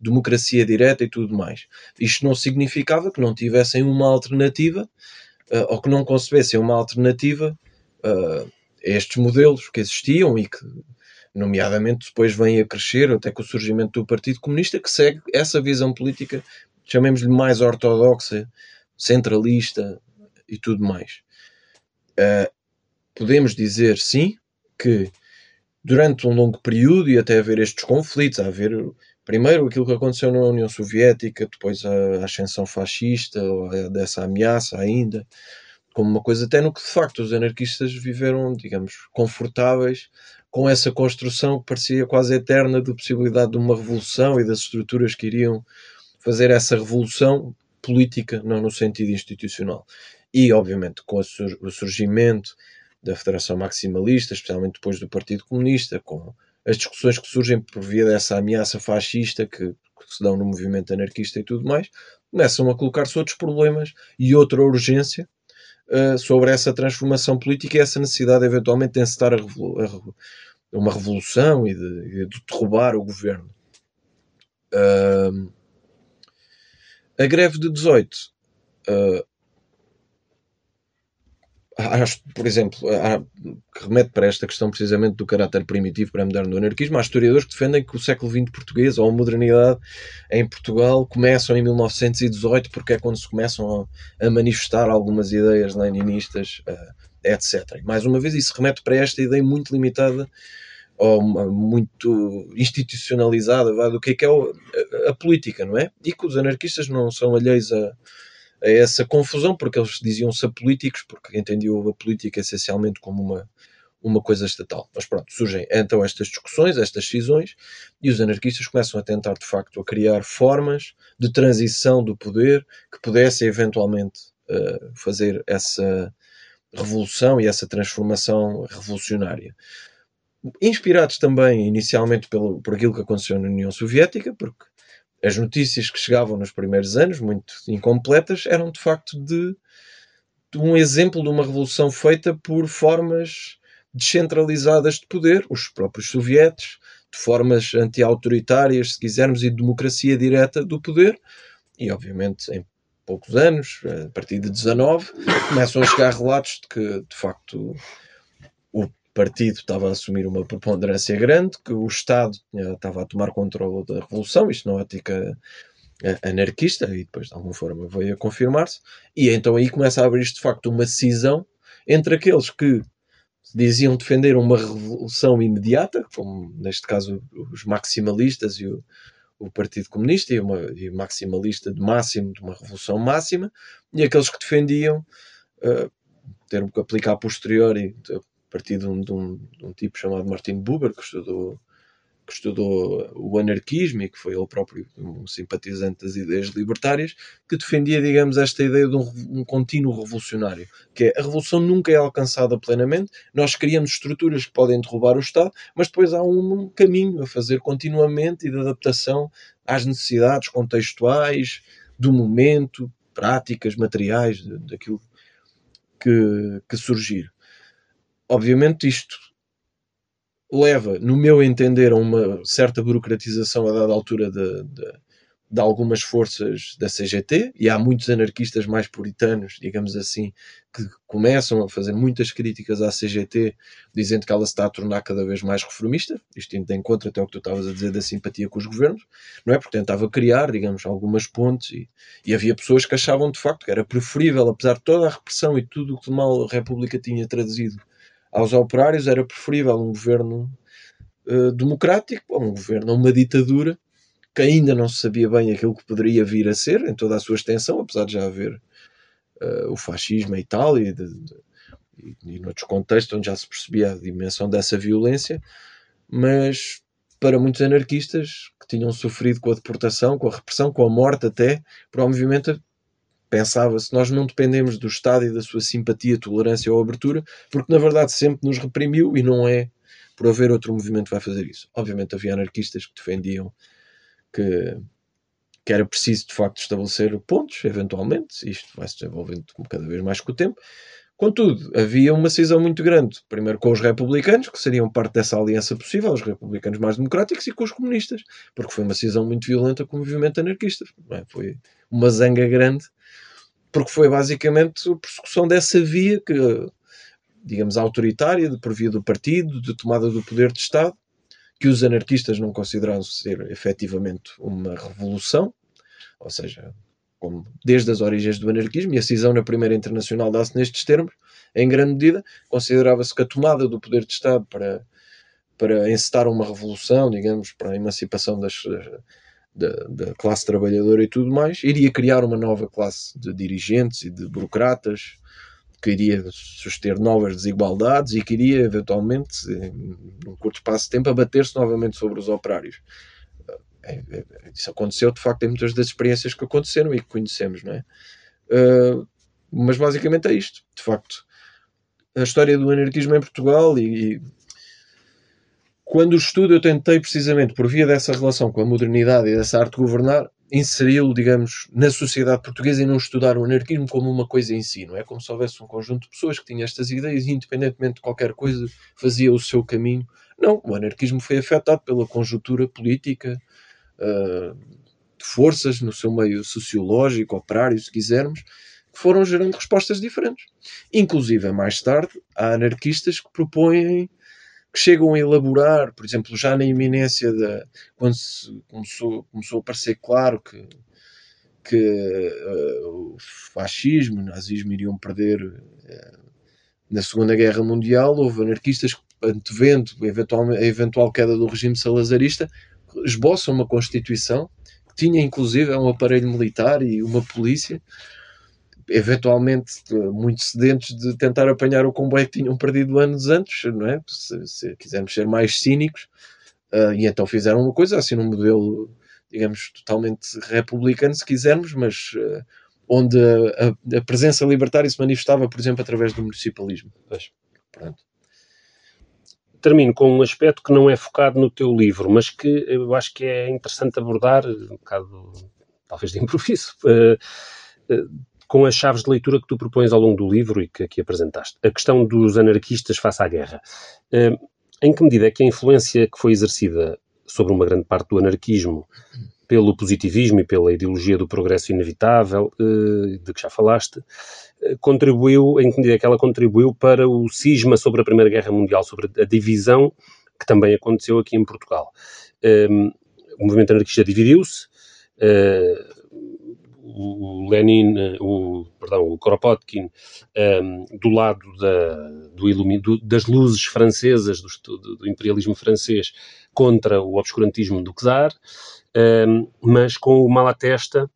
democracia direta e tudo mais. Isto não significava que não tivessem uma alternativa uh, ou que não concebessem uma alternativa uh, estes modelos que existiam e que, nomeadamente, depois vêm a crescer até com o surgimento do Partido Comunista, que segue essa visão política, chamemos-lhe mais ortodoxa, centralista e tudo mais. Uh, podemos dizer, sim, que durante um longo período e até haver estes conflitos, haver primeiro aquilo que aconteceu na União Soviética, depois a ascensão fascista, dessa ameaça ainda, como uma coisa até no que de facto os anarquistas viveram, digamos, confortáveis com essa construção que parecia quase eterna da possibilidade de uma revolução e das estruturas que iriam fazer essa revolução política, não no sentido institucional. E, obviamente, com o surgimento da Federação Maximalista, especialmente depois do Partido Comunista, com as discussões que surgem por via dessa ameaça fascista que, que se dão no movimento anarquista e tudo mais, começam a colocar-se outros problemas e outra urgência uh, sobre essa transformação política e essa necessidade, eventualmente, de encetar a, a, uma revolução e de, de derrubar o governo. Uh, a greve de 18 uh, acho, por exemplo, há, que remete para esta questão precisamente do caráter primitivo pré-moderno do anarquismo, há historiadores que defendem que o século XX português ou a modernidade em Portugal começam em 1918 porque é quando se começam a, a manifestar algumas ideias leninistas, uh, etc. Mais uma vez, isso remete para esta ideia muito limitada ou muito institucionalizada do que é, que é a, a, política, não é? E que os anarquistas não são alheios a a essa confusão, porque eles diziam-se apolíticos, porque entendiam a política essencialmente como uma, uma coisa estatal. Mas pronto, surgem então estas discussões, estas cisões, e os anarquistas começam a tentar, de facto, a criar formas de transição do poder que pudessem eventualmente uh, fazer essa revolução e essa transformação revolucionária. Inspirados também inicialmente pelo, por aquilo que aconteceu na União Soviética, porque as notícias que chegavam nos primeiros anos, muito incompletas, eram de facto de, de um exemplo de uma revolução feita por formas descentralizadas de poder, os próprios sovietes, de formas anti-autoritárias, se quisermos, e de democracia direta do poder, e obviamente em poucos anos, a partir de 19, começam a chegar relatos de que de facto o partido estava a assumir uma preponderância grande, que o Estado estava a tomar controle da revolução, isto na ótica eh, anarquista, e depois de alguma forma veio a confirmar-se, e então aí começa a abrir de facto uma cisão entre aqueles que diziam defender uma revolução imediata, como neste caso os maximalistas e o, o Partido Comunista, e, uma, e maximalista de máximo, de uma revolução máxima, e aqueles que defendiam uh, ter que aplicar a posteriori a partir de um, de um, de um tipo chamado Martin Buber, que estudou, que estudou o anarquismo e que foi ele próprio um simpatizante das ideias libertárias, que defendia, digamos, esta ideia de um, um contínuo revolucionário, que é a revolução nunca é alcançada plenamente, nós criamos estruturas que podem derrubar o Estado, mas depois há um caminho a fazer continuamente e de adaptação às necessidades contextuais do momento, práticas, materiais, daquilo que, que surgir. Obviamente, isto leva, no meu entender, a uma certa burocratização a dada altura de, de, de, algumas forças da CGT, e há muitos anarquistas mais puritanos, digamos assim, que começam a fazer muitas críticas à CGT, dizendo que ela se está a tornar cada vez mais reformista, isto indo em contra até o que tu estavas a dizer da simpatia com os governos, não é? Porque tentava criar, digamos, algumas pontes, e, e havia pessoas que achavam de facto que era preferível, apesar de toda a repressão e tudo o que de mal a República tinha trazido aos operários era preferível um governo uh, democrático a um governo, uma ditadura que ainda não se sabia bem aquilo que poderia vir a ser em toda a sua extensão, apesar de já haver uh, o fascismo em Itália e, de, de, e, e noutros contextos onde já se percebia a dimensão dessa violência, mas para muitos anarquistas que tinham sofrido com a deportação, com a repressão, com a morte até, para o movimento pensava-se, nós não dependemos do Estado e da sua simpatia, tolerância ou abertura, porque na verdade sempre nos reprimiu e não é por haver outro movimento que vai fazer isso. Obviamente havia anarquistas que defendiam que, que era preciso de facto estabelecer pontos, eventualmente, isto vai se desenvolvendo cada vez mais com o tempo. Contudo, havia uma cisão muito grande, primeiro com os republicanos, que seriam parte dessa aliança possível, os republicanos mais democráticos, e com os comunistas, porque foi uma cisão muito violenta com o movimento anarquista. É? Foi uma zanga grande porque foi basicamente a persecução dessa via que, digamos, autoritária, de por via do partido, de tomada do poder de Estado, que os anarquistas não consideraram ser efetivamente uma revolução, ou seja, como desde as origens do anarquismo, e a cisão na Primeira Internacional dá-se nestes termos, em grande medida, considerava-se que a tomada do poder de Estado para, para encetar uma revolução, digamos, para a emancipação das, da, da, classe trabalhadora e tudo mais, iria criar uma nova classe de dirigentes e de burocratas que iria suster novas desigualdades e que iria eventualmente, num curto espaço de tempo, abater-se novamente sobre os operários. É, é, isso aconteceu de facto em muitas das experiências que aconteceram e que conhecemos, não é? Uh, mas basicamente é isto, de facto. A história do anarquismo em Portugal e, e quando o estudo eu tentei precisamente, por via dessa relação com a modernidade e dessa arte de governar, inseri-lo, digamos, na sociedade portuguesa e não estudar o anarquismo como uma coisa em si, não é? Como se houvesse um conjunto de pessoas que tinham estas ideias e, independentemente de qualquer coisa, fazia o seu caminho. Não, o anarquismo foi afetado pela conjuntura política, forças no seu meio sociológico, operário, se quisermos, que foram gerando respostas diferentes. Inclusive, mais tarde, há anarquistas que propõem que chegam a elaborar, por exemplo, já na iminência da. quando começou, começou a parecer claro que, que uh, o fascismo, o nazismo iriam perder uh, na Segunda Guerra Mundial, houve anarquistas antevendo a eventual queda do regime salazarista, esboçam uma Constituição que tinha inclusive um aparelho militar e uma polícia eventualmente muito sedentes de tentar apanhar o comboio que tinham perdido anos antes, não é? Se, se quisermos ser mais cínicos, uh, e então fizeram uma coisa assim num modelo, digamos, totalmente republicano, se quisermos, mas uh, onde a, a, presença libertária se manifestava, por exemplo, através do municipalismo. Pois. Pronto. Termino com um aspecto que não é focado no teu livro, mas que eu acho que é interessante abordar, um bocado, talvez de improviso. Uh, (laughs) com as chaves de leitura que tu propões ao longo do livro e que aqui apresentaste. A questão dos anarquistas face à guerra. Eh, em que medida é que a influência que foi exercida sobre uma grande parte do anarquismo pelo positivismo e pela ideologia do progresso inevitável, eh, de que já falaste, eh, contribuiu, em que medida é que ela contribuiu para o cisma sobre a Primeira Guerra Mundial, sobre a divisão que também aconteceu aqui em Portugal. O movimento anarquista dividiu-se, o Lenin, eh, o, perdão, o Kropotkin, ehm, do lado da, do, das luzes francesas, do, do, imperialismo francês, contra o obscurantismo do czar, mas com o Malatesta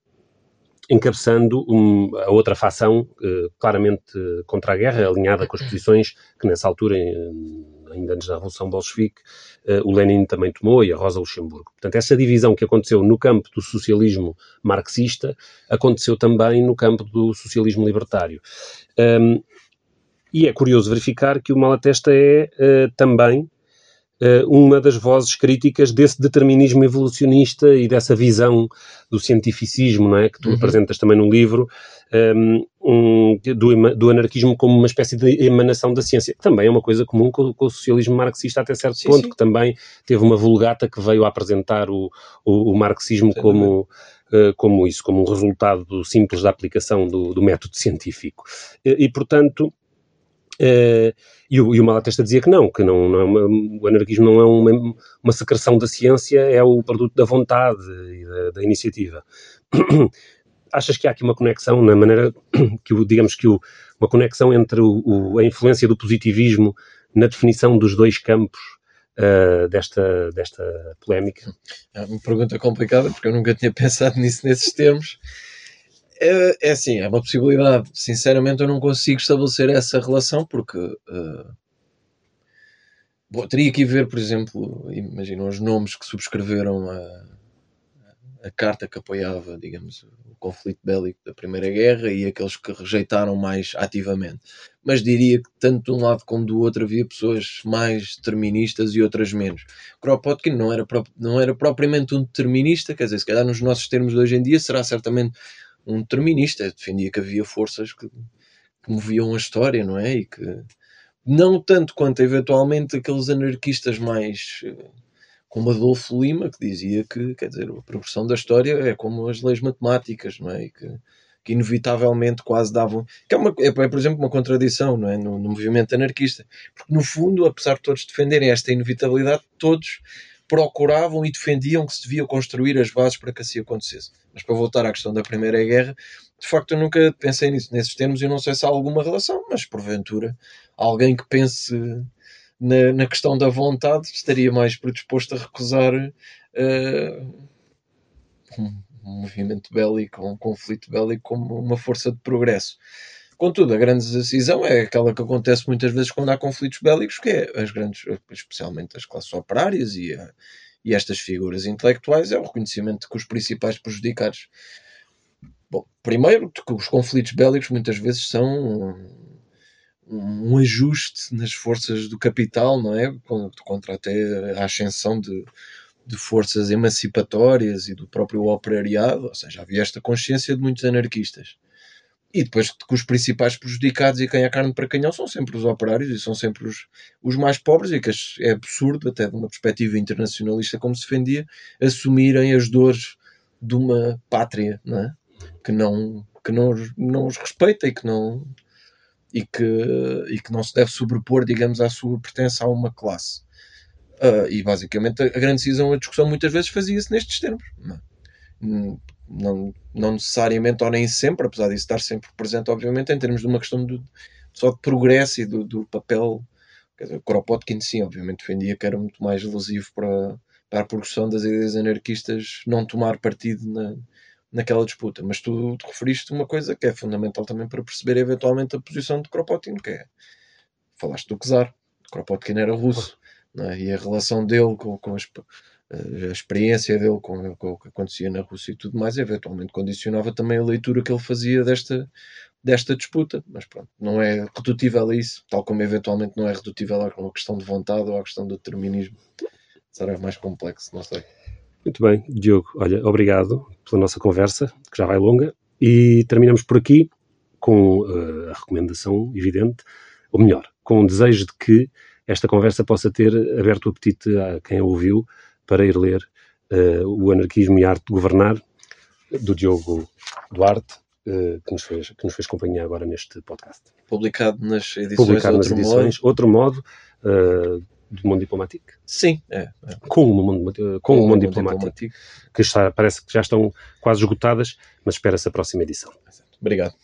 encabeçando um, a outra facção uh, claramente contra a guerra, alinhada com as posições que nessa altura, ainda antes da Revolução Bolchevique, uh, o Lenin também tomou e a Rosa Luxemburgo. Portanto, essa divisão que aconteceu no campo do socialismo marxista aconteceu também no campo do socialismo libertário. Um, e é curioso verificar que o Malatesta é uh, também uma das vozes críticas desse determinismo evolucionista e dessa visão do cientificismo, não é? Que tu uhum. apresentas também no livro, um, um, do, do, anarquismo como uma espécie de emanação da ciência, que também é uma coisa comum com, com o socialismo marxista até certo sim, ponto, sim. que também teve uma vulgata que veio a apresentar o, o, o marxismo como, uh, como isso, como um resultado simples da aplicação do, do método científico. E, e portanto, Uh, e, o, e o Malatesta dizia que não, que não, não é uma, o anarquismo não é uma, uma secreção da ciência, é o produto da vontade e da, da iniciativa. (coughs) Achas que há aqui uma conexão na maneira (coughs) que, o, digamos que o, uma conexão entre o, a influência do positivismo na definição dos dois campos uh, desta, desta polémica? É uma pergunta complicada, porque eu nunca tinha (laughs) pensado nisso nesses termos. É, é assim, é uma possibilidade. Sinceramente, eu não consigo estabelecer essa relação, porque uh, bom, teria que ver, por exemplo, imaginam os nomes que subscreveram a, a carta que apoiava, digamos, o conflito bélico da Primeira Guerra e aqueles que rejeitaram mais ativamente. Mas diria que tanto de um lado como do outro havia pessoas mais deterministas e outras menos. Kropotkin não era, não era propriamente um determinista, quer dizer, se calhar nos nossos termos de hoje em dia será certamente um determinista. Defendia que havia forças que, que moviam a história, não é? E que não tanto quanto eventualmente aqueles anarquistas mais como Adolfo Lima, que dizia que, quer dizer, a progressão da história é como as leis matemáticas, não é? E que, que inevitavelmente quase davam. que é, uma, é, por exemplo, uma contradição não é? No, no, movimento anarquista. Porque, no fundo, apesar de todos defenderem esta inevitabilidade, todos procuravam e defendiam que se devia construir as bases para que assim acontecesse. Mas para voltar à questão da Primeira Guerra, de facto eu nunca pensei nisso, nesses termos e não sei se há alguma relação, mas porventura alguém que pense na, na questão da vontade, estaria mais predisposto a recusar uh, um, movimento bélico, um conflito bélico como uma força de progresso. Contudo, a grande decisão é aquela que acontece muitas vezes quando há conflitos bélicos, que é as grandes, especialmente as classes operárias e, a, e estas figuras intelectuais, é o reconhecimento que os principais prejudicados. Bom, primeiro, que os conflitos bélicos muitas vezes são um ajuste nas forças do capital, não é? Contra até a ascensão de, de forças emancipatórias e do próprio operariado, ou seja, havia esta consciência de muitos anarquistas. E depois que os principais prejudicados e quem é carne para canhão são sempre os operários e são sempre os, os mais pobres, e que é absurdo, até de uma perspectiva internacionalista, como se defendia, assumirem as dores de uma pátria, não é? Que não, que não, não os respeita e que não, e que, e que não se deve sobrepor, digamos, à sua pertença a uma classe. Uh, e basicamente a, grande decisão, a discussão muitas vezes fazia-se nestes termos. É? Não, não, necessariamente ou nem sempre, apesar disso estar sempre presente, obviamente, em termos de uma questão de, só de progresso e do, do papel. Quer dizer, Kropotkin, sim, obviamente defendia que era muito mais lesivo para, para a progressão das ideias anarquistas não tomar partido na, naquela disputa. Mas tu te referiste uma coisa que é fundamental também para perceber eventualmente a posição de Kropotkin, que é falaste do Czar. Kropotkin era russo, é? e a relação dele com, com as, a experiência dele com, com, o que acontecia na Rússia e tudo mais, eventualmente condicionava também a leitura que ele fazia desta, desta disputa. Mas pronto, não é redutível a isso, tal como eventualmente não é redutível a uma questão de vontade ou à questão do determinismo. Será mais complexo, não sei. Muito bem, Diogo, olha, obrigado pela nossa conversa, que já vai longa, e terminamos por aqui com uh, a recomendação evidente, ou melhor, com o desejo de que esta conversa possa ter aberto o apetite a quem a ouviu para ir ler uh, O Anarquismo e a Arte de Governar, do Diogo Duarte, uh, que, nos fez, que nos fez companhia agora neste podcast. Publicado nas edições Publicado nas edições, modo. outro modo, do mundo diplomático? Sim, é. é. Com o mundo, com, com o mundo, diplomático, diplomático, que está, parece que já estão quase esgotadas, mas espera-se a próxima edição. Obrigado.